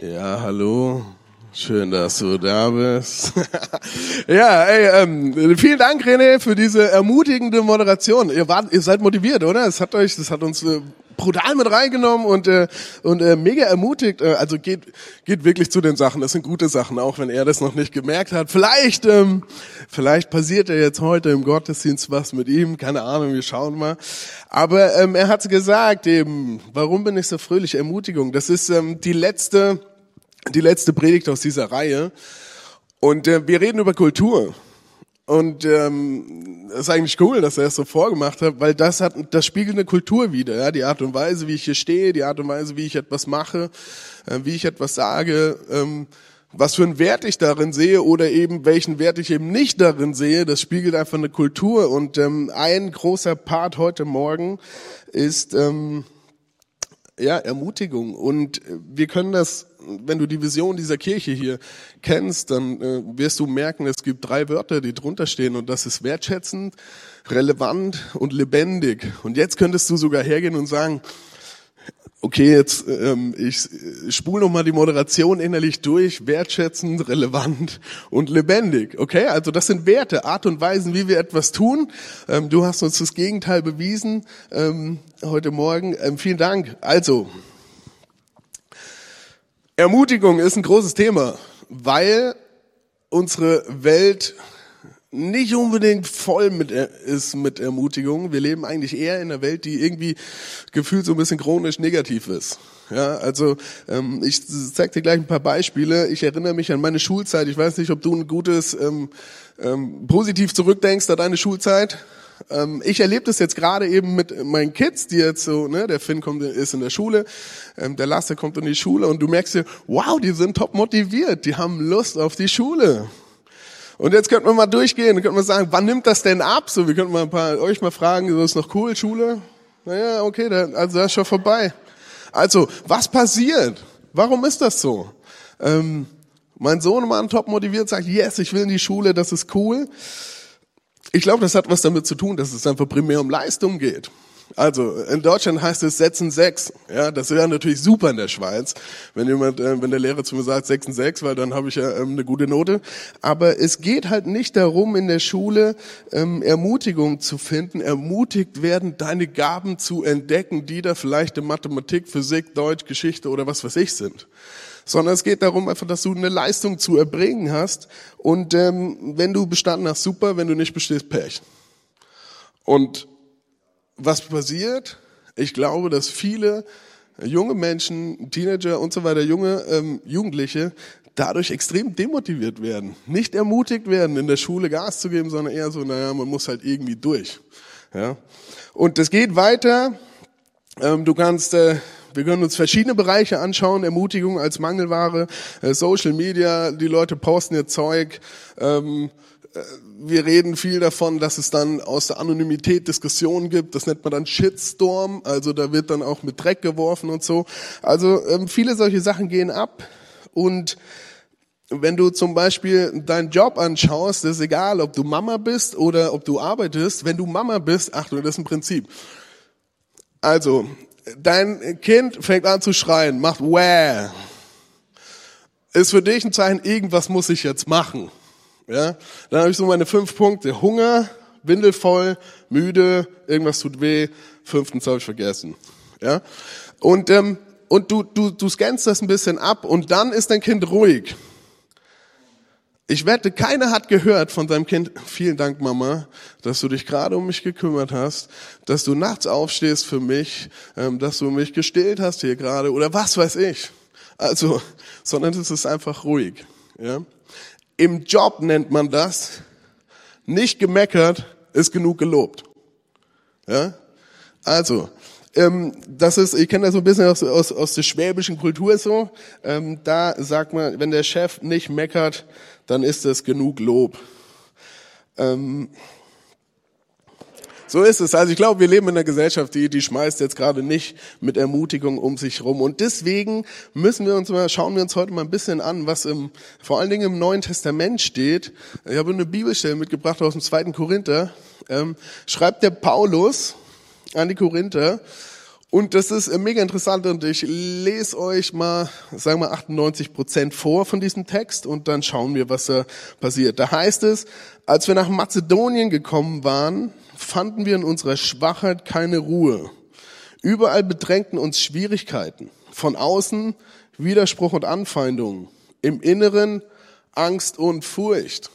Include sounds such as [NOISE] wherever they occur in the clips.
Ja, hallo. Schön, dass du da bist. [LAUGHS] ja, ey, ähm, vielen Dank, René, für diese ermutigende Moderation. Ihr, wart, ihr seid motiviert, oder? Es hat euch, das hat uns äh, brutal mit reingenommen und äh, und äh, mega ermutigt. Äh, also geht geht wirklich zu den Sachen. Das sind gute Sachen, auch wenn er das noch nicht gemerkt hat. Vielleicht ähm, vielleicht passiert ja jetzt heute im Gottesdienst was mit ihm. Keine Ahnung, wir schauen mal. Aber ähm, er hat gesagt eben, warum bin ich so fröhlich? Ermutigung. Das ist ähm, die letzte die letzte Predigt aus dieser Reihe. Und äh, wir reden über Kultur. Und ähm, das ist eigentlich cool, dass er es so vorgemacht hat, weil das hat, das spiegelt eine Kultur wieder, ja, die Art und Weise, wie ich hier stehe, die Art und Weise, wie ich etwas mache, äh, wie ich etwas sage, ähm, was für einen Wert ich darin sehe oder eben welchen Wert ich eben nicht darin sehe, das spiegelt einfach eine Kultur. Und ähm, ein großer Part heute Morgen ist ähm, ja Ermutigung. Und wir können das wenn du die Vision dieser Kirche hier kennst, dann äh, wirst du merken, es gibt drei Wörter, die drunter stehen und das ist wertschätzend, relevant und lebendig. Und jetzt könntest du sogar hergehen und sagen, okay, jetzt ähm, ich spule nochmal die Moderation innerlich durch, wertschätzend, relevant und lebendig. Okay, also das sind Werte, Art und Weisen, wie wir etwas tun. Ähm, du hast uns das Gegenteil bewiesen ähm, heute Morgen. Ähm, vielen Dank. Also, Ermutigung ist ein großes Thema, weil unsere Welt nicht unbedingt voll mit ist mit Ermutigung. Wir leben eigentlich eher in einer Welt, die irgendwie gefühlt so ein bisschen chronisch negativ ist. Ja, also ähm, ich zeig dir gleich ein paar Beispiele. Ich erinnere mich an meine Schulzeit. Ich weiß nicht, ob du ein gutes ähm, ähm, positiv zurückdenkst an deine Schulzeit. Ähm, ich erlebe das jetzt gerade eben mit meinen Kids, die jetzt so, ne, der Finn kommt, ist in der Schule, ähm, der Lasse kommt in die Schule und du merkst dir, wow, die sind top motiviert, die haben Lust auf die Schule. Und jetzt könnten wir mal durchgehen, könnten wir sagen, wann nimmt das denn ab? So, wir könnten mal ein paar euch mal fragen, so ist noch cool, Schule? Naja, okay, dann, also das ist schon vorbei. Also, was passiert? Warum ist das so? Ähm, mein Sohn Mann top motiviert, sagt, yes, ich will in die Schule, das ist cool. Ich glaube, das hat was damit zu tun, dass es einfach primär um Leistung geht. Also in Deutschland heißt es setzen sechs. Ja, das wäre natürlich super in der Schweiz, wenn jemand, äh, wenn der Lehrer zu mir sagt setzen sechs, weil dann habe ich ja ähm, eine gute Note. Aber es geht halt nicht darum, in der Schule ähm, Ermutigung zu finden, ermutigt werden, deine Gaben zu entdecken, die da vielleicht in Mathematik, Physik, Deutsch, Geschichte oder was weiß ich sind sondern es geht darum einfach, dass du eine Leistung zu erbringen hast und ähm, wenn du bestanden hast, super, wenn du nicht bestehst, Pech. Und was passiert? Ich glaube, dass viele junge Menschen, Teenager und so weiter, junge ähm, Jugendliche dadurch extrem demotiviert werden, nicht ermutigt werden, in der Schule Gas zu geben, sondern eher so, naja, man muss halt irgendwie durch. Ja? Und das geht weiter. Ähm, du kannst äh, wir können uns verschiedene Bereiche anschauen, Ermutigung als Mangelware, äh, Social Media, die Leute posten ihr Zeug. Ähm, äh, wir reden viel davon, dass es dann aus der Anonymität Diskussionen gibt. Das nennt man dann Shitstorm. Also da wird dann auch mit Dreck geworfen und so. Also ähm, viele solche Sachen gehen ab. Und wenn du zum Beispiel deinen Job anschaust, ist egal, ob du Mama bist oder ob du arbeitest. Wenn du Mama bist, Achtung, das ist ein Prinzip. Also, dein Kind fängt an zu schreien, macht Wäh. Ist für dich ein Zeichen, irgendwas muss ich jetzt machen. Ja? Dann habe ich so meine fünf Punkte. Hunger, windelvoll, müde, irgendwas tut weh, fünftens habe ich vergessen. Ja? Und, ähm, und du, du, du scannst das ein bisschen ab und dann ist dein Kind ruhig. Ich wette, keiner hat gehört von seinem Kind, vielen Dank Mama, dass du dich gerade um mich gekümmert hast, dass du nachts aufstehst für mich, ähm, dass du mich gestillt hast hier gerade oder was weiß ich. Also, sondern es ist einfach ruhig. Ja? Im Job nennt man das, nicht gemeckert ist genug gelobt. Ja? Also, ähm, das ist, ich kenne das so ein bisschen aus, aus, aus der schwäbischen Kultur so. Ähm, da sagt man, wenn der Chef nicht meckert, dann ist das genug Lob. Ähm, so ist es. Also ich glaube, wir leben in einer Gesellschaft, die, die schmeißt jetzt gerade nicht mit Ermutigung um sich rum. Und deswegen müssen wir uns mal, schauen wir uns heute mal ein bisschen an, was im, vor allen Dingen im Neuen Testament steht. Ich habe eine Bibelstelle mitgebracht aus dem zweiten Korinther. Ähm, schreibt der Paulus an die Korinther Und das ist äh, mega interessant und ich lese euch mal, sagen wir 98 Prozent vor von diesem Text und dann schauen wir, was da passiert. Da heißt es, als wir nach Mazedonien gekommen waren, fanden wir in unserer Schwachheit keine Ruhe. Überall bedrängten uns Schwierigkeiten. Von außen Widerspruch und Anfeindungen. Im Inneren Angst und Furcht.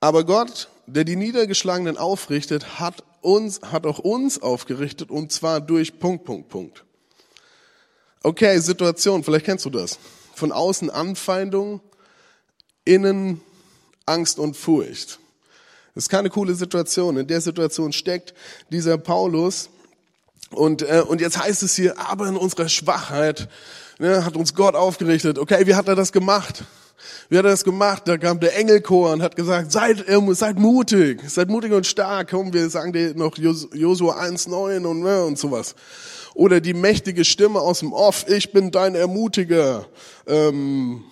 Aber Gott, der die Niedergeschlagenen aufrichtet, hat uns, hat auch uns aufgerichtet und zwar durch Punkt, Punkt, Punkt. Okay, Situation, vielleicht kennst du das. Von außen Anfeindung, innen Angst und Furcht. Das ist keine coole Situation. In der Situation steckt dieser Paulus. Und, äh, und jetzt heißt es hier, aber in unserer Schwachheit ne, hat uns Gott aufgerichtet. Okay, wie hat er das gemacht? Wie hat er das gemacht? Da kam der Engelchor und hat gesagt, seid, seid mutig, seid mutig und stark. Komm, wir sagen dir noch Josua 1,9 und, ne, und sowas. Oder die mächtige Stimme aus dem Off, ich bin dein Ermutiger. Ähm,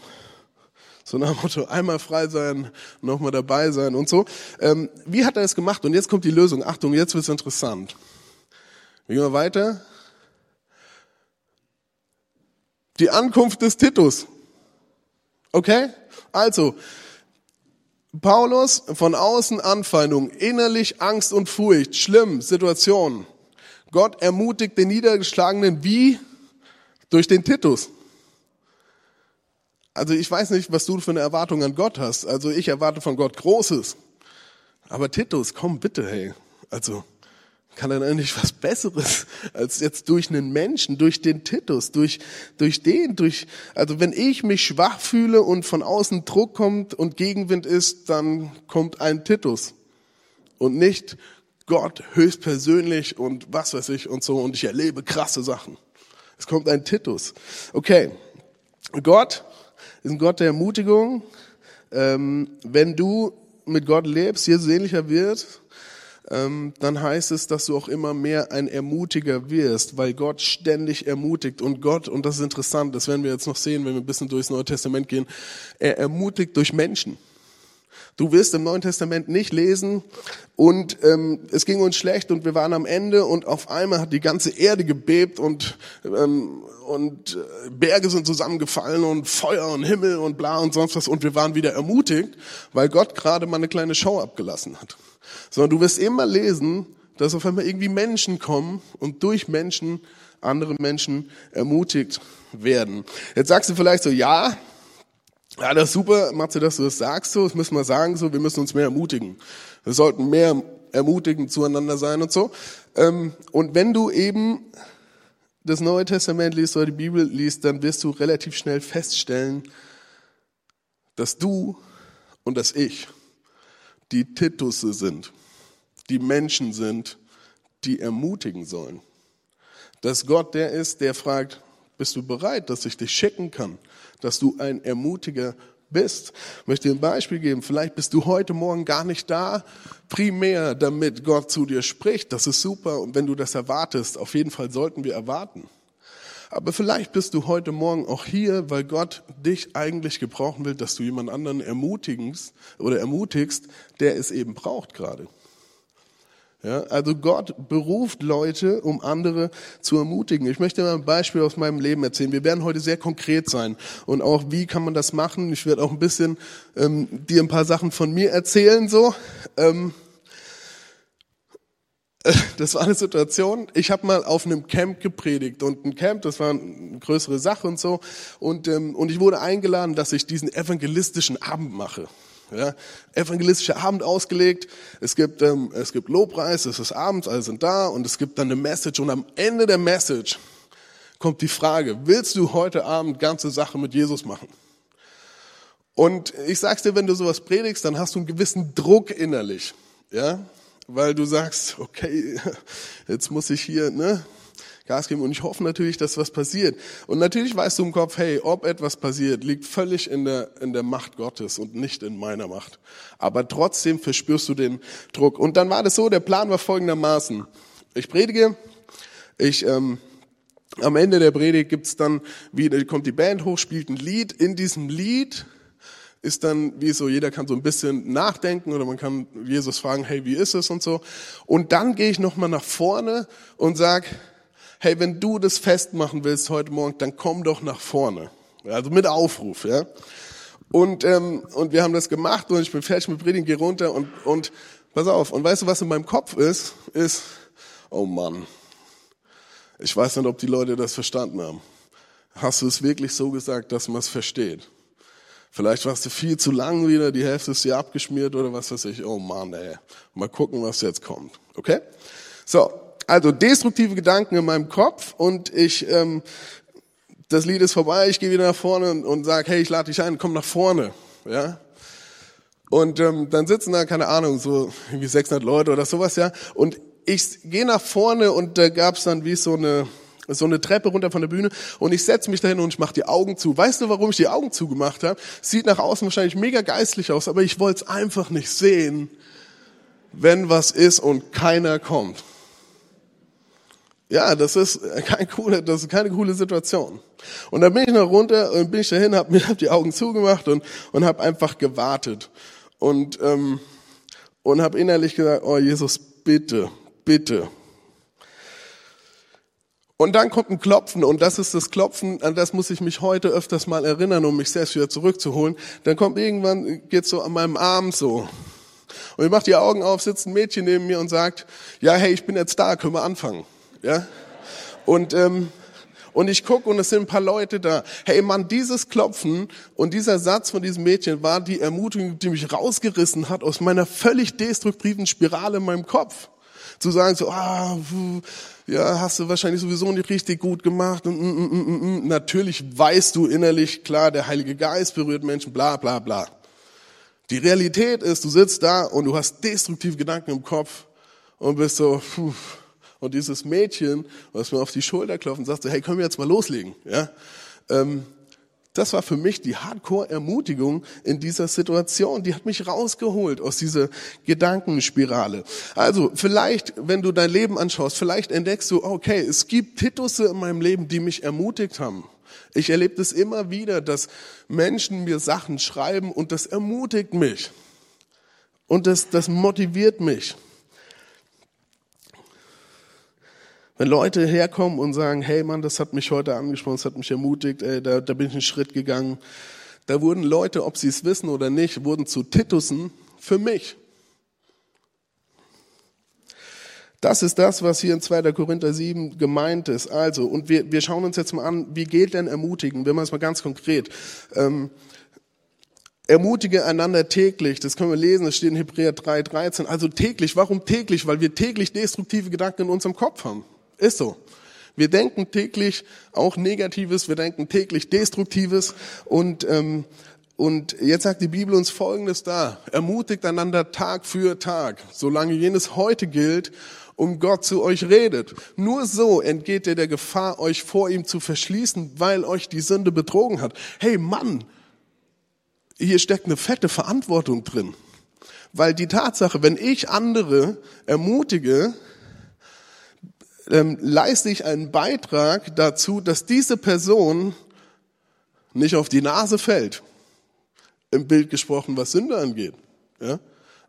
so nach dem Motto, einmal frei sein, nochmal dabei sein und so. Ähm, wie hat er es gemacht? Und jetzt kommt die Lösung. Achtung, jetzt wird's interessant. Wir gehen wir weiter. Die Ankunft des Titus. Okay? Also, Paulus von außen Anfeindung, innerlich Angst und Furcht, schlimm, Situation. Gott ermutigt den Niedergeschlagenen wie? Durch den Titus. Also ich weiß nicht, was du für eine Erwartung an Gott hast. Also ich erwarte von Gott Großes. Aber Titus, komm bitte, hey. Also kann dann eigentlich was Besseres als jetzt durch einen Menschen, durch den Titus, durch, durch den, durch, also wenn ich mich schwach fühle und von außen Druck kommt und Gegenwind ist, dann kommt ein Titus und nicht Gott höchstpersönlich und was weiß ich und so und ich erlebe krasse Sachen. Es kommt ein Titus. Okay. Gott ist ein Gott der Ermutigung. Ähm, wenn du mit Gott lebst, Jesus ähnlicher wird, ähm, dann heißt es, dass du auch immer mehr ein Ermutiger wirst, weil Gott ständig ermutigt. Und Gott, und das ist interessant, das werden wir jetzt noch sehen, wenn wir ein bisschen durchs Neue Testament gehen, er ermutigt durch Menschen. Du wirst im Neuen Testament nicht lesen. Und ähm, es ging uns schlecht und wir waren am Ende und auf einmal hat die ganze Erde gebebt und, ähm, und äh, Berge sind zusammengefallen und Feuer und Himmel und bla und sonst was. Und wir waren wieder ermutigt, weil Gott gerade mal eine kleine Show abgelassen hat. Sondern du wirst immer lesen, dass auf einmal irgendwie Menschen kommen und durch Menschen andere Menschen ermutigt werden. Jetzt sagst du vielleicht so, ja, ja, das ist super, Matze, dass du das sagst so, das müssen wir sagen so, wir müssen uns mehr ermutigen. Wir sollten mehr ermutigend zueinander sein und so. Ähm, und wenn du eben das Neue Testament liest oder die Bibel liest, dann wirst du relativ schnell feststellen, dass du und das Ich die Titusse sind, die Menschen sind, die ermutigen sollen. Dass Gott der ist, der fragt, bist du bereit, dass ich dich schicken kann, dass du ein Ermutiger bist. Ich möchte dir ein Beispiel geben. Vielleicht bist du heute Morgen gar nicht da, primär, damit Gott zu dir spricht. Das ist super. Und wenn du das erwartest, auf jeden Fall sollten wir erwarten. Aber vielleicht bist du heute Morgen auch hier, weil Gott dich eigentlich gebrauchen will, dass du jemand anderen ermutigst oder ermutigst, der es eben braucht gerade. Ja, also Gott beruft Leute, um andere zu ermutigen. Ich möchte mal ein Beispiel aus meinem Leben erzählen. Wir werden heute sehr konkret sein und auch wie kann man das machen. Ich werde auch ein bisschen ähm, dir ein paar Sachen von mir erzählen so. Ähm, [LAUGHS] das war eine Situation, ich habe mal auf einem Camp gepredigt und ein Camp, das war eine größere Sache und so und, ähm, und ich wurde eingeladen, dass ich diesen evangelistischen Abend mache. Ja, evangelistischer Abend ausgelegt, es gibt, ähm, es gibt Lobpreis, es ist abends, alle sind da und es gibt dann eine Message und am Ende der Message kommt die Frage, willst du heute Abend ganze Sache mit Jesus machen? Und ich sag's dir, wenn du sowas predigst, dann hast du einen gewissen Druck innerlich. Ja, weil du sagst, okay, [LAUGHS] jetzt muss ich hier ne, Gas geben und ich hoffe natürlich, dass was passiert. Und natürlich weißt du im Kopf, hey, ob etwas passiert, liegt völlig in der, in der Macht Gottes und nicht in meiner Macht. Aber trotzdem verspürst du den Druck. Und dann war das so, der Plan war folgendermaßen. Ich predige, ich... Ähm, am Ende der Predigt gibt's dann wieder, kommt die Band hoch, spielt ein Lied. In diesem Lied ist dann, wie so, jeder kann so ein bisschen nachdenken oder man kann Jesus fragen, hey, wie ist es und so. Und dann gehe ich nochmal nach vorne und sag, hey, wenn du das festmachen willst heute Morgen, dann komm doch nach vorne. Also mit Aufruf, ja. Und, ähm, und wir haben das gemacht und ich bin fertig mit Predigen, geh runter und, und pass auf. Und weißt du, was in meinem Kopf ist? Ist, oh Mann, ich weiß nicht, ob die Leute das verstanden haben. Hast du es wirklich so gesagt, dass man es versteht? Vielleicht warst du viel zu lang wieder, die Hälfte ist dir abgeschmiert oder was weiß ich. Oh Mann, ey. Mal gucken, was jetzt kommt. Okay? So, also destruktive Gedanken in meinem Kopf und ich, ähm, das Lied ist vorbei, ich gehe wieder nach vorne und, und sage, hey, ich lade dich ein, komm nach vorne. Ja? Und ähm, dann sitzen da, keine Ahnung, so irgendwie 600 Leute oder sowas, ja. Und ich gehe nach vorne und da gab's dann wie so eine so eine Treppe runter von der Bühne und ich setze mich dahin und ich mache die Augen zu. Weißt du, warum ich die Augen zugemacht habe? Sieht nach außen wahrscheinlich mega geistlich aus, aber ich wollte es einfach nicht sehen, wenn was ist und keiner kommt. Ja, das ist kein coole, das ist keine coole Situation. Und dann bin ich noch runter und bin ich dahin, habe mir [LAUGHS] hab die Augen zugemacht und und habe einfach gewartet und ähm, und habe innerlich gesagt, oh Jesus, bitte, bitte. Und dann kommt ein Klopfen und das ist das Klopfen, an das muss ich mich heute öfters mal erinnern, um mich selbst wieder zurückzuholen. Dann kommt irgendwann, geht so an meinem Arm so. Und ich mache die Augen auf, sitzt ein Mädchen neben mir und sagt, ja, hey, ich bin jetzt da, können wir anfangen. Ja? Und, ähm, und ich gucke und es sind ein paar Leute da. Hey Mann, dieses Klopfen und dieser Satz von diesem Mädchen war die Ermutigung, die mich rausgerissen hat aus meiner völlig destruktiven Spirale in meinem Kopf zu sagen so, ah, ja, hast du wahrscheinlich sowieso nicht richtig gut gemacht. Und, mm, mm, mm, mm, Natürlich weißt du innerlich, klar, der Heilige Geist berührt Menschen, bla bla bla. Die Realität ist, du sitzt da und du hast destruktive Gedanken im Kopf und bist so, puh. Und dieses Mädchen, was mir auf die Schulter klopft und sagt hey, können wir jetzt mal loslegen? Ja, ähm, das war für mich die Hardcore-Ermutigung in dieser Situation. Die hat mich rausgeholt aus dieser Gedankenspirale. Also vielleicht, wenn du dein Leben anschaust, vielleicht entdeckst du, okay, es gibt Titusse in meinem Leben, die mich ermutigt haben. Ich erlebe das immer wieder, dass Menschen mir Sachen schreiben und das ermutigt mich. Und das, das motiviert mich. Wenn Leute herkommen und sagen, hey Mann, das hat mich heute angesprochen, das hat mich ermutigt, ey, da, da bin ich einen Schritt gegangen. Da wurden Leute, ob sie es wissen oder nicht, wurden zu Titussen für mich. Das ist das, was hier in 2. Korinther 7 gemeint ist. Also, und wir, wir schauen uns jetzt mal an, wie geht denn Ermutigen? Wir machen es mal ganz konkret. Ähm, ermutige einander täglich. Das können wir lesen, das steht in Hebräer 3, 13. Also täglich. Warum täglich? Weil wir täglich destruktive Gedanken in unserem Kopf haben. Ist so. Wir denken täglich auch Negatives, wir denken täglich Destruktives und ähm, und jetzt sagt die Bibel uns Folgendes da: Ermutigt einander Tag für Tag, solange jenes heute gilt, um Gott zu euch redet. Nur so entgeht ihr der Gefahr, euch vor ihm zu verschließen, weil euch die Sünde betrogen hat. Hey Mann, hier steckt eine fette Verantwortung drin. Weil die Tatsache, wenn ich andere ermutige, ähm, leiste ich einen Beitrag dazu, dass diese Person nicht auf die Nase fällt. Im Bild gesprochen, was Sünde angeht. Ja?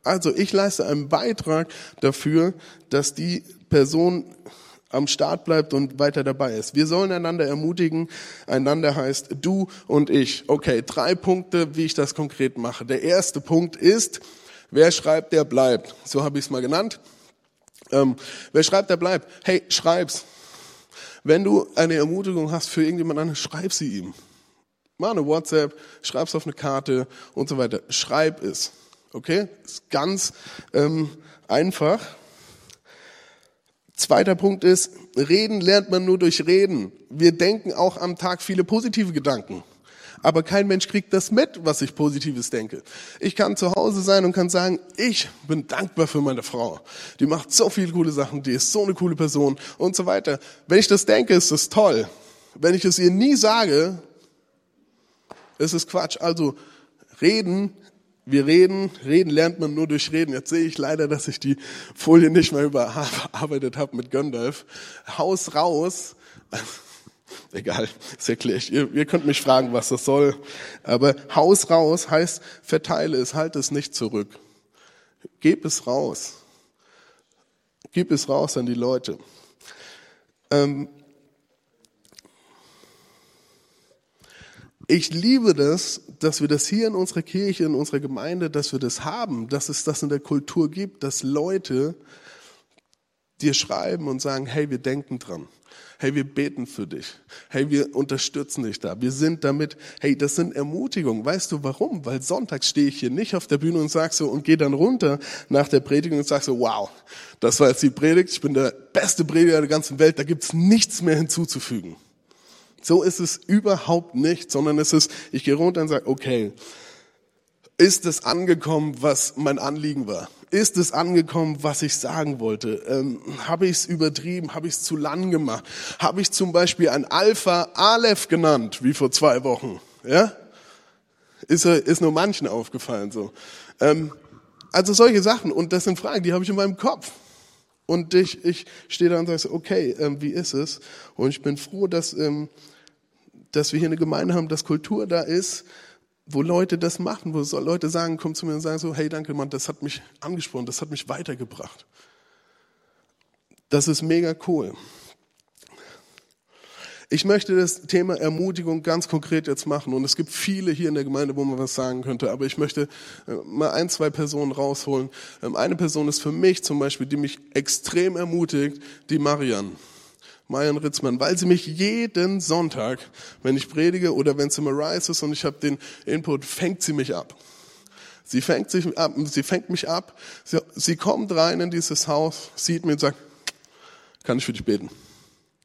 Also ich leiste einen Beitrag dafür, dass die Person am Start bleibt und weiter dabei ist. Wir sollen einander ermutigen. Einander heißt du und ich. Okay, drei Punkte, wie ich das konkret mache. Der erste Punkt ist, wer schreibt, der bleibt. So habe ich es mal genannt. Ähm, wer schreibt, der bleibt. Hey, schreib's. Wenn du eine Ermutigung hast für irgendjemand anderen, schreib sie ihm. Mach eine WhatsApp, schreib's auf eine Karte und so weiter. Schreib es. Okay? Ist ganz ähm, einfach. Zweiter Punkt ist, reden lernt man nur durch Reden. Wir denken auch am Tag viele positive Gedanken aber kein Mensch kriegt das mit, was ich Positives denke. Ich kann zu Hause sein und kann sagen, ich bin dankbar für meine Frau. Die macht so viele coole Sachen, die ist so eine coole Person und so weiter. Wenn ich das denke, ist das toll. Wenn ich es ihr nie sage, ist es Quatsch. Also reden, wir reden, reden lernt man nur durch Reden. Jetzt sehe ich leider, dass ich die Folie nicht mehr überarbeitet habe mit Gandalf. Haus raus. [LAUGHS] Egal, das erkläre ich. Ihr, ihr könnt mich fragen, was das soll. Aber Haus raus heißt, verteile es, halt es nicht zurück. Gib es raus. Gib es raus an die Leute. Ähm ich liebe das, dass wir das hier in unserer Kirche, in unserer Gemeinde, dass wir das haben, dass es das in der Kultur gibt, dass Leute dir schreiben und sagen, hey, wir denken dran. Hey, wir beten für dich. Hey, wir unterstützen dich da. Wir sind damit, hey, das sind Ermutigungen. Weißt du warum? Weil sonntags stehe ich hier nicht auf der Bühne und sag so und gehe dann runter nach der Predigt und sag so, wow, das war jetzt die Predigt. Ich bin der beste Prediger der ganzen Welt. Da gibt's nichts mehr hinzuzufügen. So ist es überhaupt nicht, sondern es ist, ich gehe runter und sage, okay, ist es angekommen, was mein Anliegen war? Ist es angekommen, was ich sagen wollte? Ähm, Habe ich es übertrieben? Habe ich es zu lang gemacht? Habe ich zum Beispiel ein Alpha Aleph genannt, wie vor zwei Wochen? Ja? Ist, ist nur manchen aufgefallen so. Ähm, also solche Sachen. Und das sind Fragen, die habe ich in meinem Kopf. Und ich, ich stehe da und sage, okay, ähm, wie ist es? Und ich bin froh, dass, ähm, dass wir hier eine Gemeinde haben, dass Kultur da ist, wo Leute das machen, wo Leute sagen, kommen zu mir und sagen so, hey, danke Mann, das hat mich angesprochen, das hat mich weitergebracht. Das ist mega cool. Ich möchte das Thema Ermutigung ganz konkret jetzt machen und es gibt viele hier in der Gemeinde, wo man was sagen könnte, aber ich möchte äh, mal ein, zwei Personen rausholen. Ähm, eine Person ist für mich zum Beispiel, die mich extrem ermutigt, die Marianne. Marian Ritzmann, weil sie mich jeden Sonntag, wenn ich predige oder wenn es im Arise ist und ich habe den Input, fängt sie mich ab. Sie fängt, sich ab, sie fängt mich ab, sie, sie kommt rein in dieses Haus, sieht mir und sagt, kann ich für dich beten?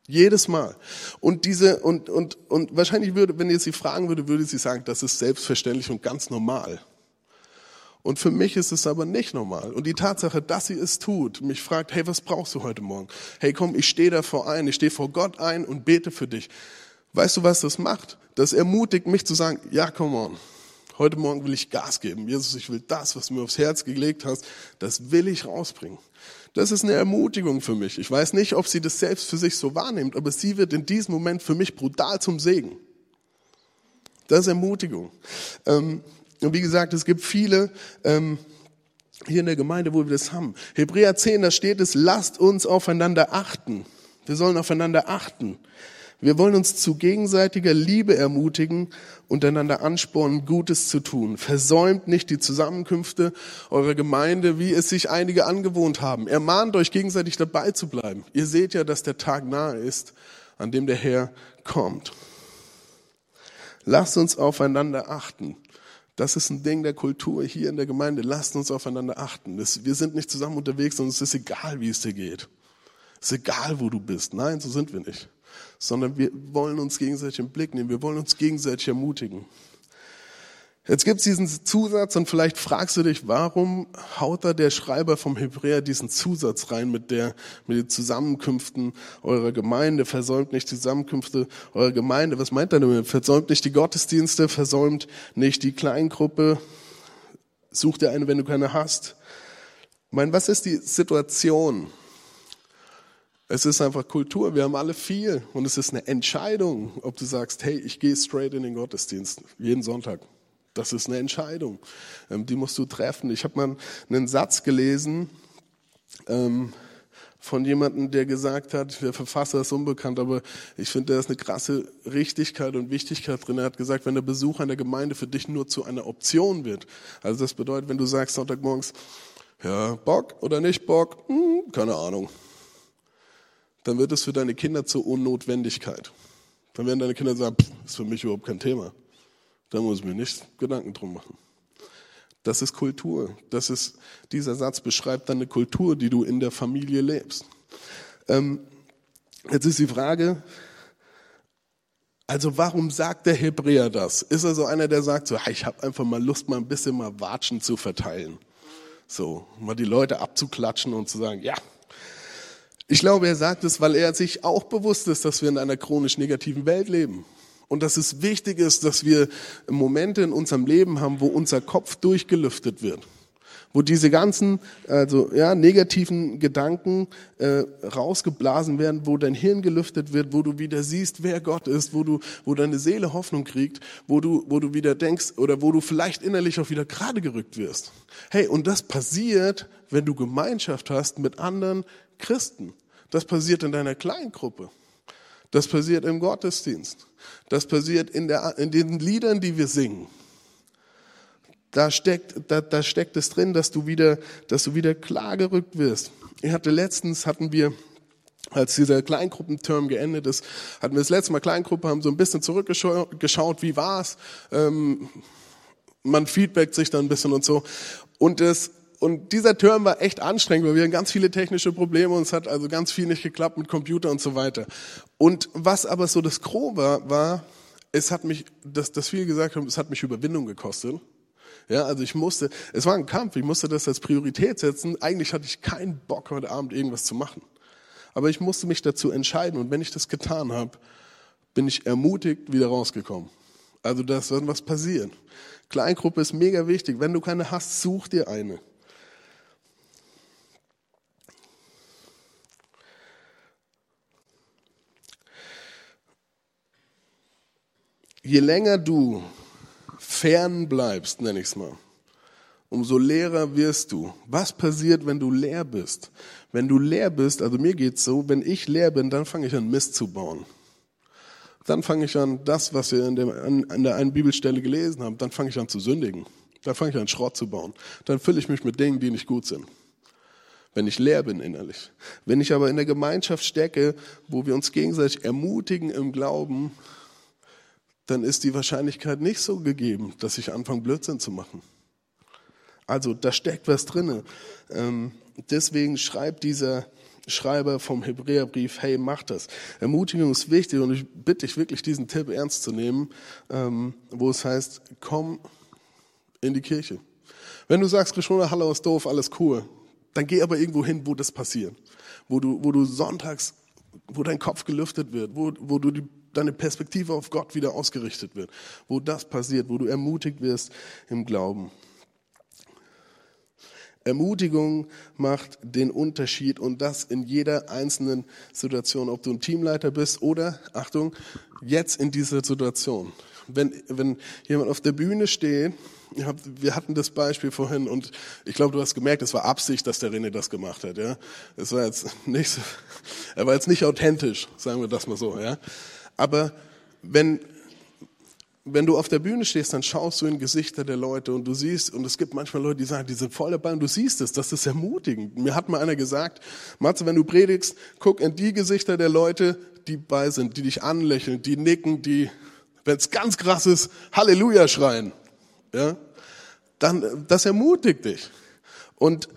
Jedes Mal. Und diese, und, und, und wahrscheinlich würde, wenn ihr sie fragen würde, würde sie sagen, das ist selbstverständlich und ganz normal. Und für mich ist es aber nicht normal. Und die Tatsache, dass sie es tut, mich fragt, hey, was brauchst du heute Morgen? Hey, komm, ich stehe davor ein, ich stehe vor Gott ein und bete für dich. Weißt du, was das macht? Das ermutigt mich zu sagen, ja, come on. Heute Morgen will ich Gas geben. Jesus, ich will das, was du mir aufs Herz gelegt hast, das will ich rausbringen. Das ist eine Ermutigung für mich. Ich weiß nicht, ob sie das selbst für sich so wahrnimmt, aber sie wird in diesem Moment für mich brutal zum Segen. Das ist Ermutigung. Ähm, und wie gesagt, es gibt viele ähm, hier in der Gemeinde, wo wir das haben. Hebräer 10, da steht es, lasst uns aufeinander achten. Wir sollen aufeinander achten. Wir wollen uns zu gegenseitiger Liebe ermutigen und einander anspornen, Gutes zu tun. Versäumt nicht die Zusammenkünfte eurer Gemeinde, wie es sich einige angewohnt haben. Ermahnt euch gegenseitig dabei zu bleiben. Ihr seht ja, dass der Tag nahe ist, an dem der Herr kommt. Lasst uns aufeinander achten. Das ist ein Ding der Kultur hier in der Gemeinde. Lasst uns aufeinander achten. wir sind nicht zusammen unterwegs und es ist egal, wie es dir geht. Es ist egal, wo du bist. Nein, so sind wir nicht. Sondern wir wollen uns gegenseitig im Blick nehmen. Wir wollen uns gegenseitig ermutigen. Jetzt gibt's diesen Zusatz und vielleicht fragst du dich, warum haut da der Schreiber vom Hebräer diesen Zusatz rein mit der, mit den Zusammenkünften eurer Gemeinde, versäumt nicht die Zusammenkünfte eurer Gemeinde. Was meint er damit? Versäumt nicht die Gottesdienste, versäumt nicht die Kleingruppe, such dir eine, wenn du keine hast. Ich meine, was ist die Situation? Es ist einfach Kultur, wir haben alle viel und es ist eine Entscheidung, ob du sagst, hey, ich gehe straight in den Gottesdienst, jeden Sonntag. Das ist eine Entscheidung, ähm, die musst du treffen. Ich habe mal einen Satz gelesen ähm, von jemandem, der gesagt hat, der Verfasser ist unbekannt, aber ich finde, da ist eine krasse Richtigkeit und Wichtigkeit drin. Er hat gesagt, wenn der Besuch einer Gemeinde für dich nur zu einer Option wird, also das bedeutet, wenn du sagst Sonntagmorgens, ja, Bock oder nicht Bock, hm, keine Ahnung, dann wird es für deine Kinder zur Unnotwendigkeit. Dann werden deine Kinder sagen, pff, ist für mich überhaupt kein Thema. Da muss ich mir nicht Gedanken drum machen. Das ist Kultur. Das ist, dieser Satz beschreibt dann eine Kultur, die du in der Familie lebst. Ähm, jetzt ist die Frage, also warum sagt der Hebräer das? Ist er so einer, der sagt so, ich habe einfach mal Lust, mal ein bisschen mal Watschen zu verteilen. So, mal die Leute abzuklatschen und zu sagen, ja. Ich glaube, er sagt es, weil er sich auch bewusst ist, dass wir in einer chronisch negativen Welt leben. Und dass es wichtig ist, dass wir Momente in unserem Leben haben, wo unser Kopf durchgelüftet wird. Wo diese ganzen also, ja, negativen Gedanken äh, rausgeblasen werden, wo dein Hirn gelüftet wird, wo du wieder siehst, wer Gott ist, wo, du, wo deine Seele Hoffnung kriegt, wo du, wo du wieder denkst oder wo du vielleicht innerlich auch wieder gerade gerückt wirst. Hey, und das passiert, wenn du Gemeinschaft hast mit anderen Christen. Das passiert in deiner Kleingruppe. Das passiert im Gottesdienst. Das passiert in, der, in den Liedern, die wir singen. Da steckt, da, da steckt es drin, dass du wieder, dass du wieder klar gerückt wirst. Ich hatte letztens, hatten wir, als dieser Kleingruppenterm geendet ist, hatten wir das letzte Mal Kleingruppe, haben so ein bisschen zurückgeschaut, wie war's. Ähm, man feedbackt sich dann ein bisschen und so. Und das, und dieser Term war echt anstrengend, weil wir hatten ganz viele technische Probleme und es hat also ganz viel nicht geklappt mit Computer und so weiter. Und was aber so das Grobe war, war, es hat mich, dass, dass viele gesagt haben, es hat mich Überwindung gekostet. Ja, also ich musste, es war ein Kampf, ich musste das als Priorität setzen. Eigentlich hatte ich keinen Bock, heute Abend irgendwas zu machen. Aber ich musste mich dazu entscheiden und wenn ich das getan habe, bin ich ermutigt wieder rausgekommen. Also das wird was passieren. Kleingruppe ist mega wichtig. Wenn du keine hast, such dir eine. Je länger du fern bleibst, nenne ich es mal, umso leerer wirst du. Was passiert, wenn du leer bist? Wenn du leer bist, also mir geht's so, wenn ich leer bin, dann fange ich an Mist zu bauen. Dann fange ich an, das, was wir in, dem, an der einen Bibelstelle gelesen haben, dann fange ich an zu sündigen. Dann fange ich an Schrott zu bauen. Dann fülle ich mich mit Dingen, die nicht gut sind. Wenn ich leer bin innerlich. Wenn ich aber in der Gemeinschaft stecke, wo wir uns gegenseitig ermutigen im Glauben, dann ist die Wahrscheinlichkeit nicht so gegeben, dass ich anfange, Blödsinn zu machen. Also da steckt was drinne. Ähm, deswegen schreibt dieser Schreiber vom Hebräerbrief, hey, mach das. Ermutigung ist wichtig und ich bitte dich wirklich, diesen Tipp ernst zu nehmen, ähm, wo es heißt, komm in die Kirche. Wenn du sagst, Rishona Halle ist doof, alles cool, dann geh aber irgendwo hin, wo das passiert. Wo du, wo du sonntags, wo dein Kopf gelüftet wird, wo, wo du die deine Perspektive auf Gott wieder ausgerichtet wird, wo das passiert, wo du ermutigt wirst im Glauben. Ermutigung macht den Unterschied und das in jeder einzelnen Situation, ob du ein Teamleiter bist oder, Achtung, jetzt in dieser Situation. Wenn, wenn jemand auf der Bühne steht, wir hatten das Beispiel vorhin und ich glaube, du hast gemerkt, es war Absicht, dass der René das gemacht hat. Ja, es war jetzt nicht, er war jetzt nicht authentisch, sagen wir das mal so. Ja, aber wenn, wenn du auf der Bühne stehst, dann schaust du in Gesichter der Leute und du siehst, und es gibt manchmal Leute, die sagen, die sind voll dabei und du siehst es, das ist ermutigend. Mir hat mal einer gesagt, Matze, wenn du predigst, guck in die Gesichter der Leute, die bei sind, die dich anlächeln, die nicken, die, wenn es ganz krass ist, Halleluja schreien. Ja? Dann, das ermutigt dich. Und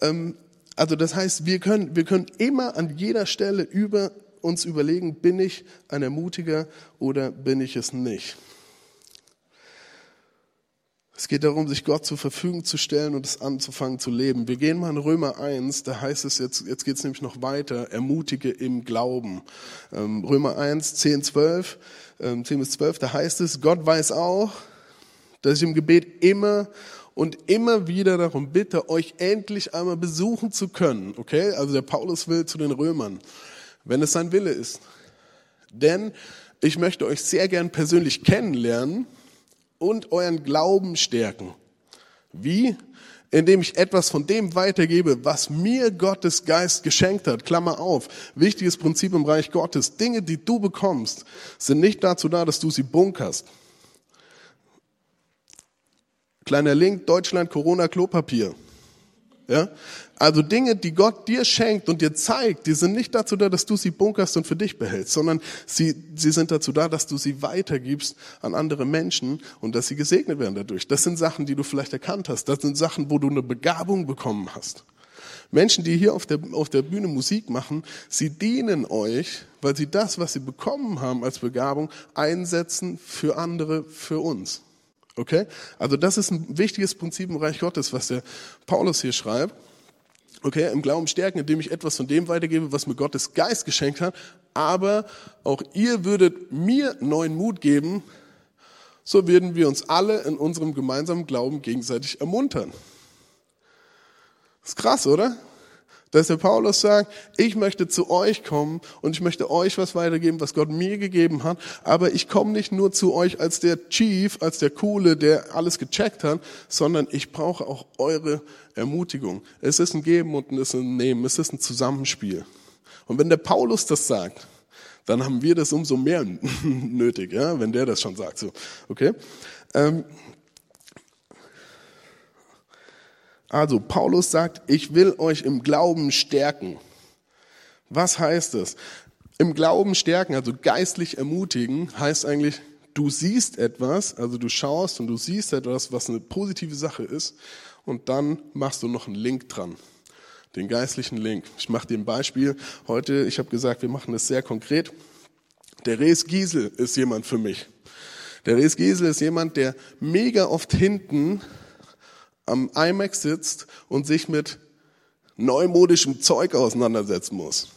ähm, also das heißt, wir können, wir können immer an jeder Stelle über uns überlegen, bin ich ein Ermutiger oder bin ich es nicht? Es geht darum, sich Gott zur Verfügung zu stellen und es anzufangen zu leben. Wir gehen mal in Römer 1, da heißt es jetzt, jetzt geht es nämlich noch weiter, ermutige im Glauben. Ähm, Römer 1, 10, 12, ähm, 10 bis 12, da heißt es, Gott weiß auch, dass ich im Gebet immer und immer wieder darum bitte, euch endlich einmal besuchen zu können. Okay? Also der Paulus will zu den Römern wenn es sein Wille ist. Denn ich möchte euch sehr gern persönlich kennenlernen und euren Glauben stärken. Wie? Indem ich etwas von dem weitergebe, was mir Gottes Geist geschenkt hat. Klammer auf. Wichtiges Prinzip im Reich Gottes. Dinge, die du bekommst, sind nicht dazu da, dass du sie bunkerst. Kleiner Link, Deutschland, Corona, Klopapier. Ja? Also Dinge, die Gott dir schenkt und dir zeigt, die sind nicht dazu da, dass du sie bunkerst und für dich behältst, sondern sie, sie sind dazu da, dass du sie weitergibst an andere Menschen und dass sie gesegnet werden dadurch. Das sind Sachen, die du vielleicht erkannt hast. Das sind Sachen, wo du eine Begabung bekommen hast. Menschen, die hier auf der, auf der Bühne Musik machen, sie dienen euch, weil sie das, was sie bekommen haben als Begabung, einsetzen für andere, für uns. Okay? Also das ist ein wichtiges Prinzip im Reich Gottes, was der Paulus hier schreibt. Okay, im Glauben stärken, indem ich etwas von dem weitergebe, was mir Gottes Geist geschenkt hat. Aber auch ihr würdet mir neuen Mut geben, so würden wir uns alle in unserem gemeinsamen Glauben gegenseitig ermuntern. Das ist krass, oder? Dass der Paulus sagt, ich möchte zu euch kommen und ich möchte euch was weitergeben, was Gott mir gegeben hat. Aber ich komme nicht nur zu euch als der Chief, als der Coole, der alles gecheckt hat, sondern ich brauche auch eure Ermutigung. Es ist ein Geben und es ist ein Nehmen. Es ist ein Zusammenspiel. Und wenn der Paulus das sagt, dann haben wir das umso mehr [LAUGHS] nötig, ja, wenn der das schon sagt. So, okay. Ähm, also Paulus sagt, ich will euch im Glauben stärken. Was heißt das? Im Glauben stärken, also geistlich ermutigen, heißt eigentlich, du siehst etwas, also du schaust und du siehst etwas, was eine positive Sache ist, und dann machst du noch einen Link dran den geistlichen Link. Ich mache dir ein Beispiel. Heute, ich habe gesagt, wir machen das sehr konkret. Der Rees Giesel ist jemand für mich. Der Rees Giesel ist jemand, der mega oft hinten am IMAX sitzt und sich mit neumodischem Zeug auseinandersetzen muss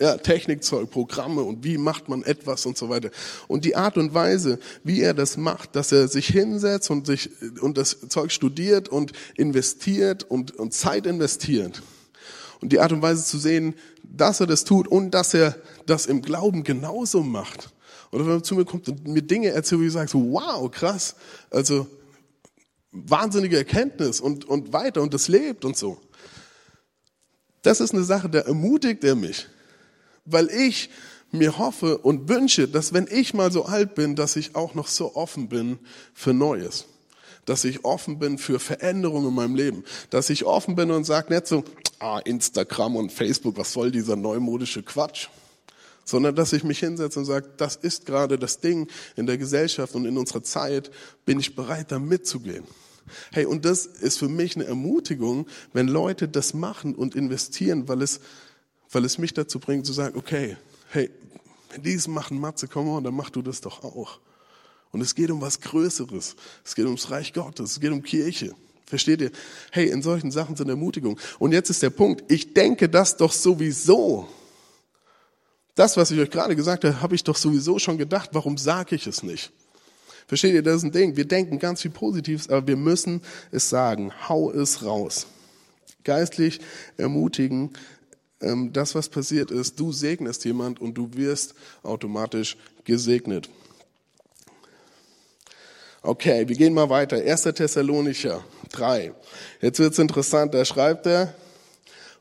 ja, Technikzeug, Programme und wie macht man etwas und so weiter. Und die Art und Weise, wie er das macht, dass er sich hinsetzt und sich und das Zeug studiert und investiert und, und Zeit investiert. Und die Art und Weise zu sehen, dass er das tut und dass er das im Glauben genauso macht. Oder wenn er zu mir kommt und mir Dinge erzählt, wo ich sage so, wow, krass, also wahnsinnige Erkenntnis und, und weiter und das lebt und so. Das ist eine Sache, da ermutigt er mich weil ich mir hoffe und wünsche, dass wenn ich mal so alt bin, dass ich auch noch so offen bin für Neues. Dass ich offen bin für Veränderungen in meinem Leben. Dass ich offen bin und sage nicht so, ah, Instagram und Facebook, was soll dieser neumodische Quatsch? Sondern dass ich mich hinsetze und sage, das ist gerade das Ding in der Gesellschaft und in unserer Zeit, bin ich bereit, da mitzugehen. Hey, und das ist für mich eine Ermutigung, wenn Leute das machen und investieren, weil es weil es mich dazu bringt zu sagen, okay, hey, wenn die es machen, Matze, komm mal, dann mach du das doch auch. Und es geht um was Größeres. Es geht ums Reich Gottes. Es geht um Kirche. Versteht ihr? Hey, in solchen Sachen sind Ermutigung. Und jetzt ist der Punkt. Ich denke das doch sowieso. Das, was ich euch gerade gesagt habe, habe ich doch sowieso schon gedacht. Warum sage ich es nicht? Versteht ihr? Das ist ein Ding. Wir denken ganz viel Positives, aber wir müssen es sagen. Hau es raus. Geistlich ermutigen, ähm, das, was passiert ist, du segnest jemand und du wirst automatisch gesegnet. Okay, wir gehen mal weiter. 1. Thessalonicher 3. Jetzt wird's interessant, da schreibt er,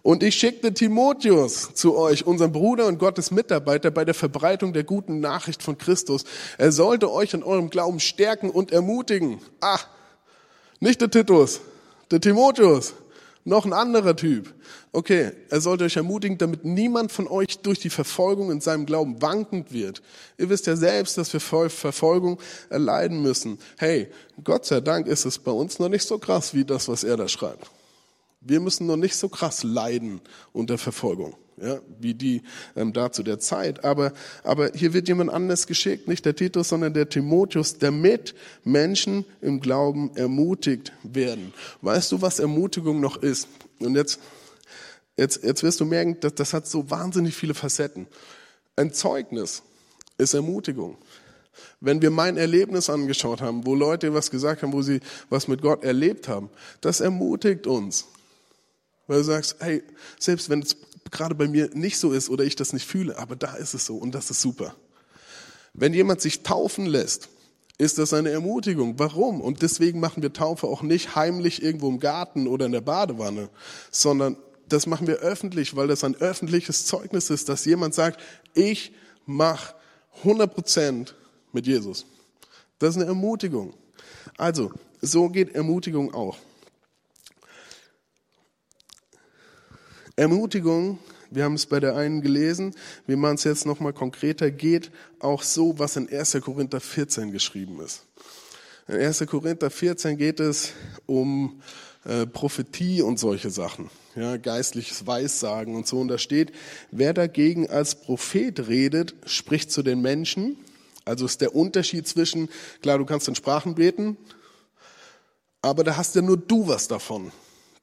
und ich schickte Timotheus zu euch, unserem Bruder und Gottes Mitarbeiter bei der Verbreitung der guten Nachricht von Christus. Er sollte euch in eurem Glauben stärken und ermutigen. Ah, nicht der Titus, der Timotheus. Noch ein anderer Typ. Okay, er sollte euch ermutigen, damit niemand von euch durch die Verfolgung in seinem Glauben wankend wird. Ihr wisst ja selbst, dass wir Verfolgung erleiden müssen. Hey, Gott sei Dank ist es bei uns noch nicht so krass wie das, was er da schreibt. Wir müssen noch nicht so krass leiden unter Verfolgung ja, wie die ähm, da zu der Zeit. Aber, aber hier wird jemand anders geschickt, nicht der Titus, sondern der Timotheus, damit Menschen im Glauben ermutigt werden. Weißt du, was Ermutigung noch ist? Und jetzt, jetzt, jetzt wirst du merken, dass das hat so wahnsinnig viele Facetten. Ein Zeugnis ist Ermutigung. Wenn wir mein Erlebnis angeschaut haben, wo Leute was gesagt haben, wo sie was mit Gott erlebt haben, das ermutigt uns. Weil du sagst, hey, selbst wenn es gerade bei mir nicht so ist oder ich das nicht fühle, aber da ist es so und das ist super. Wenn jemand sich taufen lässt, ist das eine Ermutigung. Warum? Und deswegen machen wir Taufe auch nicht heimlich irgendwo im Garten oder in der Badewanne, sondern das machen wir öffentlich, weil das ein öffentliches Zeugnis ist, dass jemand sagt, ich mache 100 Prozent mit Jesus. Das ist eine Ermutigung. Also, so geht Ermutigung auch. Ermutigung, wir haben es bei der einen gelesen, wie man es jetzt nochmal konkreter geht, auch so, was in 1. Korinther 14 geschrieben ist. In 1. Korinther 14 geht es um äh, Prophetie und solche Sachen, ja, geistliches Weissagen und so. Und da steht, wer dagegen als Prophet redet, spricht zu den Menschen. Also ist der Unterschied zwischen, klar, du kannst in Sprachen beten, aber da hast ja nur du was davon.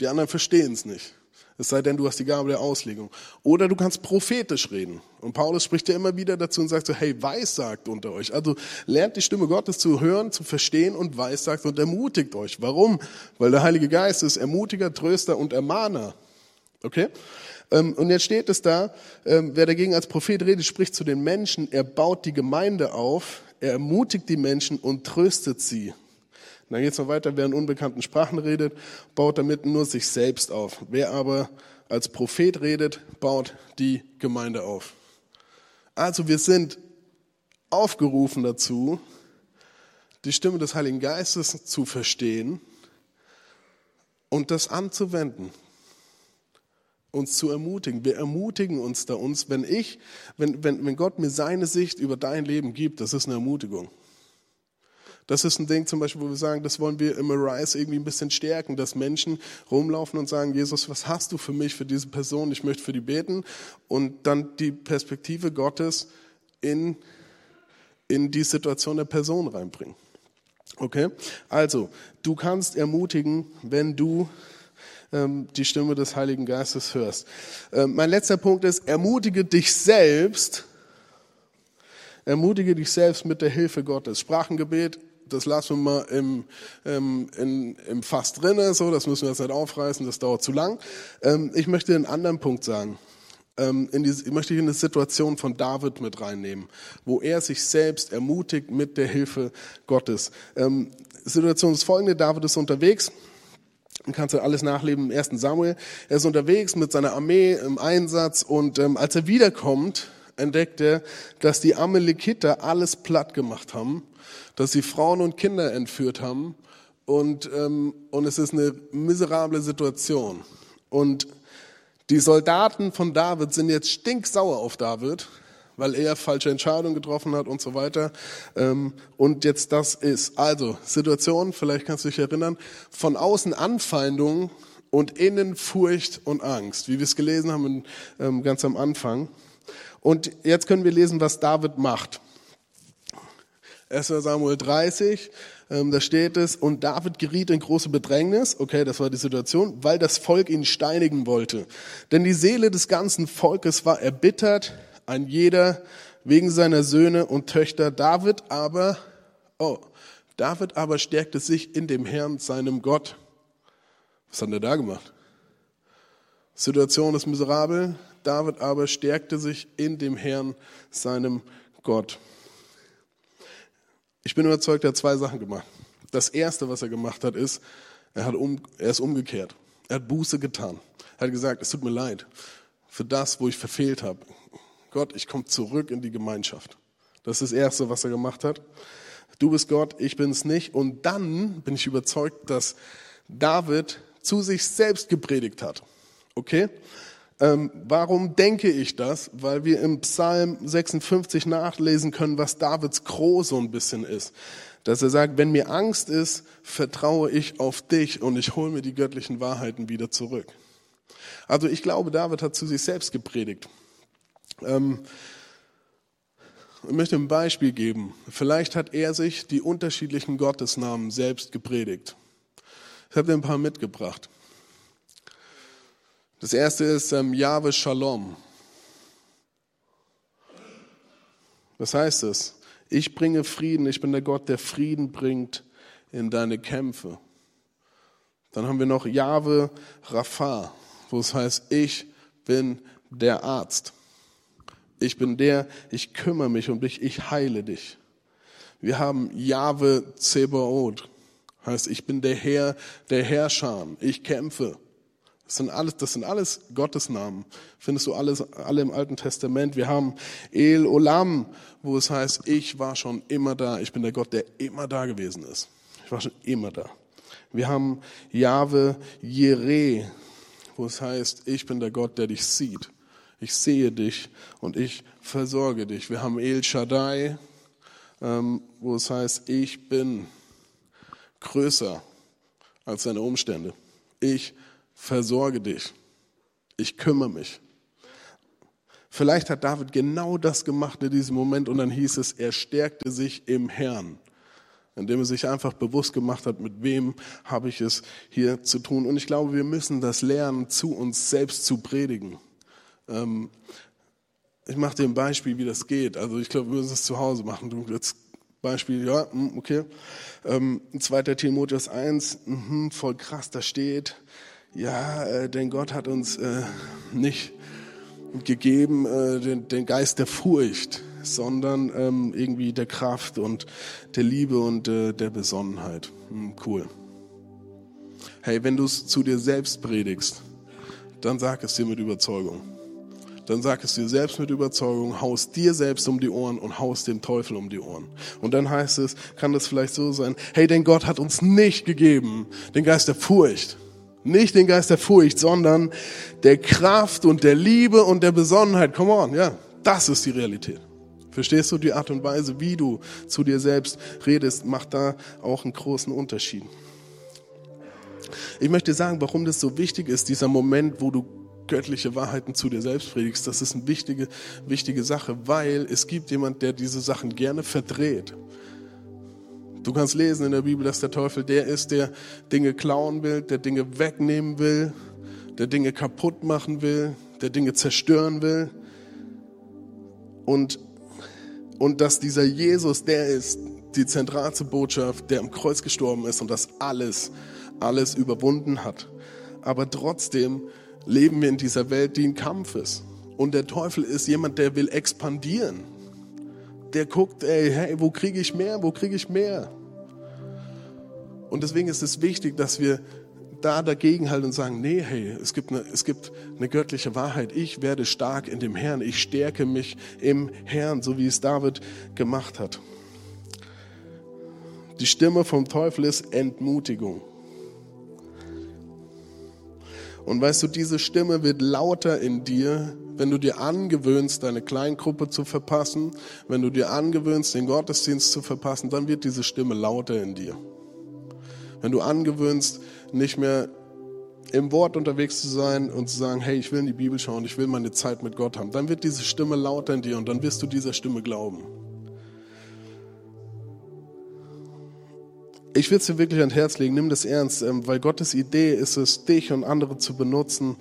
Die anderen verstehen es nicht. Es sei denn, du hast die Gabe der Auslegung. Oder du kannst prophetisch reden. Und Paulus spricht ja immer wieder dazu und sagt so, hey, weissagt unter euch. Also lernt die Stimme Gottes zu hören, zu verstehen und weissagt und ermutigt euch. Warum? Weil der Heilige Geist ist Ermutiger, Tröster und Ermahner. Okay? Ähm, und jetzt steht es da, ähm, wer dagegen als Prophet redet, spricht zu den Menschen, er baut die Gemeinde auf, er ermutigt die Menschen und tröstet sie dann geht es noch weiter, wer in unbekannten Sprachen redet, baut damit nur sich selbst auf. Wer aber als Prophet redet, baut die Gemeinde auf. Also wir sind aufgerufen dazu, die Stimme des Heiligen Geistes zu verstehen und das anzuwenden, uns zu ermutigen. Wir ermutigen uns da uns, wenn ich, wenn, wenn, wenn Gott mir seine Sicht über dein Leben gibt, das ist eine Ermutigung. Das ist ein Ding zum Beispiel, wo wir sagen, das wollen wir im Arise irgendwie ein bisschen stärken, dass Menschen rumlaufen und sagen, Jesus, was hast du für mich, für diese Person? Ich möchte für die beten. Und dann die Perspektive Gottes in, in die Situation der Person reinbringen. Okay? Also, du kannst ermutigen, wenn du ähm, die Stimme des Heiligen Geistes hörst. Ähm, mein letzter Punkt ist, ermutige dich selbst, ermutige dich selbst mit der Hilfe Gottes. Sprachengebet, das lassen wir mal im, ähm, in, im Fass drinne, so, das müssen wir jetzt nicht aufreißen, das dauert zu lang. Ähm, ich möchte einen anderen Punkt sagen. Ähm, in die, ich möchte hier eine Situation von David mit reinnehmen, wo er sich selbst ermutigt mit der Hilfe Gottes. Ähm, Situation ist folgende, David ist unterwegs, Du kannst du alles nachleben im 1. Samuel. Er ist unterwegs mit seiner Armee im Einsatz und ähm, als er wiederkommt, entdeckt er, dass die Amalekiter alles platt gemacht haben, dass sie Frauen und Kinder entführt haben und, ähm, und es ist eine miserable Situation. Und die Soldaten von David sind jetzt stinksauer auf David, weil er falsche Entscheidungen getroffen hat und so weiter. Ähm, und jetzt das ist. Also, Situation, vielleicht kannst du dich erinnern, von außen Anfeindung und innen Furcht und Angst, wie wir es gelesen haben ähm, ganz am Anfang. Und jetzt können wir lesen, was David macht. 1. Samuel 30, ähm, da steht es, und David geriet in große Bedrängnis, okay, das war die Situation, weil das Volk ihn steinigen wollte. Denn die Seele des ganzen Volkes war erbittert, ein jeder wegen seiner Söhne und Töchter. David aber, oh, David aber stärkte sich in dem Herrn, seinem Gott. Was hat er da gemacht? Situation ist miserabel. David aber stärkte sich in dem Herrn, seinem Gott. Ich bin überzeugt, er hat zwei Sachen gemacht. Das erste, was er gemacht hat, ist, er, hat um, er ist umgekehrt. Er hat Buße getan. Er hat gesagt, es tut mir leid für das, wo ich verfehlt habe. Gott, ich komme zurück in die Gemeinschaft. Das ist das Erste, was er gemacht hat. Du bist Gott, ich bin es nicht. Und dann bin ich überzeugt, dass David zu sich selbst gepredigt hat. Okay? Ähm, warum denke ich das? Weil wir im Psalm 56 nachlesen können, was Davids Gros so ein bisschen ist. Dass er sagt, wenn mir Angst ist, vertraue ich auf dich und ich hole mir die göttlichen Wahrheiten wieder zurück. Also ich glaube, David hat zu sich selbst gepredigt. Ähm, ich möchte ein Beispiel geben. Vielleicht hat er sich die unterschiedlichen Gottesnamen selbst gepredigt. Ich habe dir ein paar mitgebracht. Das erste ist ähm, Jahwe Shalom. Was heißt es? Ich bringe Frieden, ich bin der Gott, der Frieden bringt in deine Kämpfe. Dann haben wir noch Jahwe Rapha, wo es heißt, ich bin der Arzt. Ich bin der, ich kümmere mich um dich, ich heile dich. Wir haben Jahwe Zebaoth, heißt, ich bin der Herr der Herrscher, ich kämpfe. Das sind alles, das sind alles Gottesnamen. Findest du alles, alle im Alten Testament. Wir haben El Olam, wo es heißt, ich war schon immer da. Ich bin der Gott, der immer da gewesen ist. Ich war schon immer da. Wir haben Jahwe Jireh, wo es heißt, ich bin der Gott, der dich sieht. Ich sehe dich und ich versorge dich. Wir haben El Shaddai, ähm, wo es heißt, ich bin größer als deine Umstände. Ich versorge dich. Ich kümmere mich. Vielleicht hat David genau das gemacht in diesem Moment und dann hieß es, er stärkte sich im Herrn, indem er sich einfach bewusst gemacht hat, mit wem habe ich es hier zu tun. Und ich glaube, wir müssen das lernen, zu uns selbst zu predigen. Ähm, ich mache dir ein Beispiel, wie das geht. Also ich glaube, wir müssen es zu Hause machen. Du jetzt Beispiel, ja, hm, okay. Ähm, 2. Timotheus 1, mh, voll krass, da steht, ja, äh, denn Gott hat uns äh, nicht gegeben äh, den, den Geist der Furcht, sondern ähm, irgendwie der Kraft und der Liebe und äh, der Besonnenheit. Hm, cool. Hey, wenn du es zu dir selbst predigst, dann sag es dir mit Überzeugung. dann sag es dir selbst mit Überzeugung, haust dir selbst um die Ohren und haust dem Teufel um die Ohren. Und dann heißt es, kann das vielleicht so sein, hey, denn Gott hat uns nicht gegeben den Geist der Furcht. Nicht den Geist der Furcht, sondern der Kraft und der Liebe und der Besonnenheit. Come on, ja, das ist die Realität. Verstehst du die Art und Weise, wie du zu dir selbst redest, macht da auch einen großen Unterschied. Ich möchte sagen, warum das so wichtig ist, dieser Moment, wo du göttliche Wahrheiten zu dir selbst predigst, das ist eine wichtige, wichtige Sache, weil es gibt jemand, der diese Sachen gerne verdreht. Du kannst lesen in der Bibel, dass der Teufel der ist, der Dinge klauen will, der Dinge wegnehmen will, der Dinge kaputt machen will, der Dinge zerstören will. Und, und dass dieser Jesus der ist, die zentralste Botschaft, der am Kreuz gestorben ist und das alles, alles überwunden hat. Aber trotzdem leben wir in dieser Welt, die ein Kampf ist. Und der Teufel ist jemand, der will expandieren. Der guckt, ey, hey, wo kriege ich mehr? Wo kriege ich mehr? Und deswegen ist es wichtig, dass wir da dagegen halten und sagen, nee, hey, es gibt, eine, es gibt eine göttliche Wahrheit. Ich werde stark in dem Herrn. Ich stärke mich im Herrn, so wie es David gemacht hat. Die Stimme vom Teufel ist Entmutigung. Und weißt du, diese Stimme wird lauter in dir, wenn du dir angewöhnst, deine Kleingruppe zu verpassen, wenn du dir angewöhnst, den Gottesdienst zu verpassen, dann wird diese Stimme lauter in dir. Wenn du angewöhnst, nicht mehr im Wort unterwegs zu sein und zu sagen, hey, ich will in die Bibel schauen, ich will meine Zeit mit Gott haben, dann wird diese Stimme lauter in dir und dann wirst du dieser Stimme glauben. ich will es dir wirklich ans Herz legen, nimm das ernst, ähm, weil Gottes Idee ist es, dich und andere zu benutzen,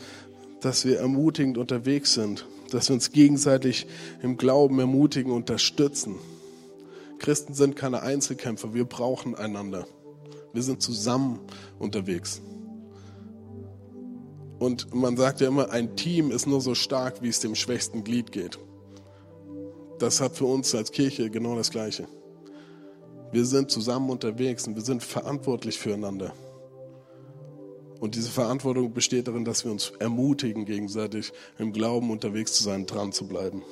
dass wir ermutigend unterwegs sind, dass wir uns gegenseitig im Glauben ermutigen, unterstützen. Christen sind keine Einzelkämpfer, wir brauchen einander. Wir sind zusammen unterwegs. Und man sagt ja immer, ein Team ist nur so stark, wie es dem schwächsten Glied geht. Das hat für uns als Kirche genau das Gleiche. Wir sind zusammen unterwegs und wir sind verantwortlich füreinander. Und diese Verantwortung besteht darin, dass wir uns ermutigen, gegenseitig im Glauben unterwegs zu sein, dran zu bleiben.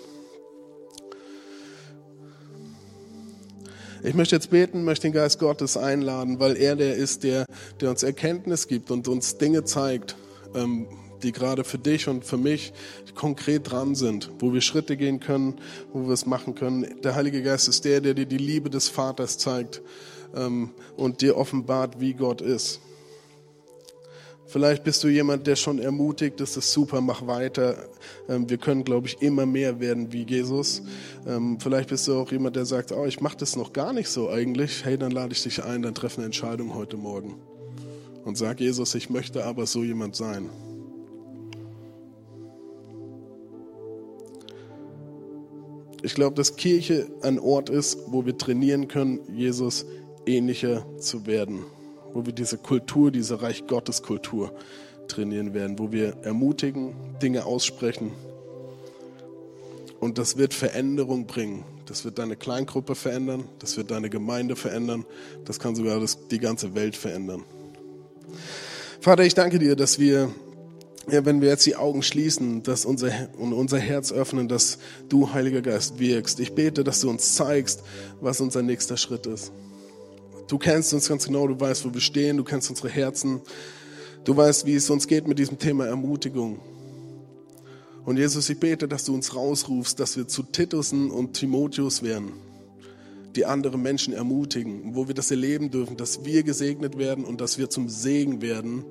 Ich möchte jetzt beten, möchte den Geist Gottes einladen, weil er der ist, der, der uns Erkenntnis gibt und uns Dinge zeigt, ähm, die gerade für dich und für mich konkret dran sind, wo wir Schritte gehen können, wo wir es machen können. Der Heilige Geist ist der, der dir die Liebe des Vaters zeigt ähm, und dir offenbart, wie Gott ist. Vielleicht bist du jemand, der schon ermutigt, das ist super, mach weiter. Ähm, wir können, glaube ich, immer mehr werden wie Jesus. Ähm, vielleicht bist du auch jemand, der sagt, oh, ich mache das noch gar nicht so eigentlich. Hey, dann lade ich dich ein, dann treff eine Entscheidung heute Morgen. Und sag Jesus, ich möchte aber so jemand sein. Ich glaube, dass Kirche ein Ort ist, wo wir trainieren können, Jesus ähnlicher zu werden. Wo wir diese Kultur, diese Reich Gottes Kultur trainieren werden. Wo wir ermutigen, Dinge aussprechen. Und das wird Veränderung bringen. Das wird deine Kleingruppe verändern. Das wird deine Gemeinde verändern. Das kann sogar das, die ganze Welt verändern. Vater, ich danke dir, dass wir ja, wenn wir jetzt die Augen schließen dass unser, und unser Herz öffnen, dass du, Heiliger Geist, wirkst. Ich bete, dass du uns zeigst, was unser nächster Schritt ist. Du kennst uns ganz genau, du weißt, wo wir stehen, du kennst unsere Herzen, du weißt, wie es uns geht mit diesem Thema Ermutigung. Und Jesus, ich bete, dass du uns rausrufst, dass wir zu Titusen und Timotheus werden, die andere Menschen ermutigen, wo wir das erleben dürfen, dass wir gesegnet werden und dass wir zum Segen werden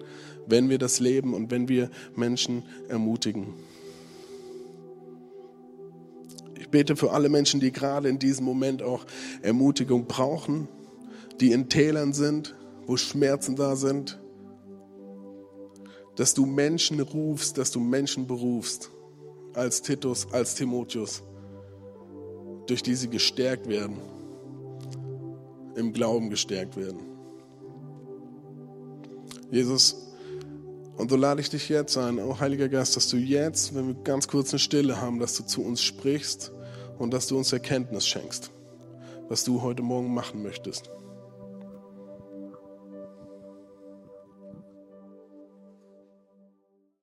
wenn wir das leben und wenn wir Menschen ermutigen. Ich bete für alle Menschen, die gerade in diesem Moment auch Ermutigung brauchen, die in Tälern sind, wo Schmerzen da sind, dass du Menschen rufst, dass du Menschen berufst, als Titus, als Timotheus, durch die sie gestärkt werden, im Glauben gestärkt werden. Jesus, und so lade ich dich jetzt ein, oh Heiliger Geist, dass du jetzt, wenn wir ganz kurz eine Stille haben, dass du zu uns sprichst und dass du uns Erkenntnis schenkst, was du heute Morgen machen möchtest.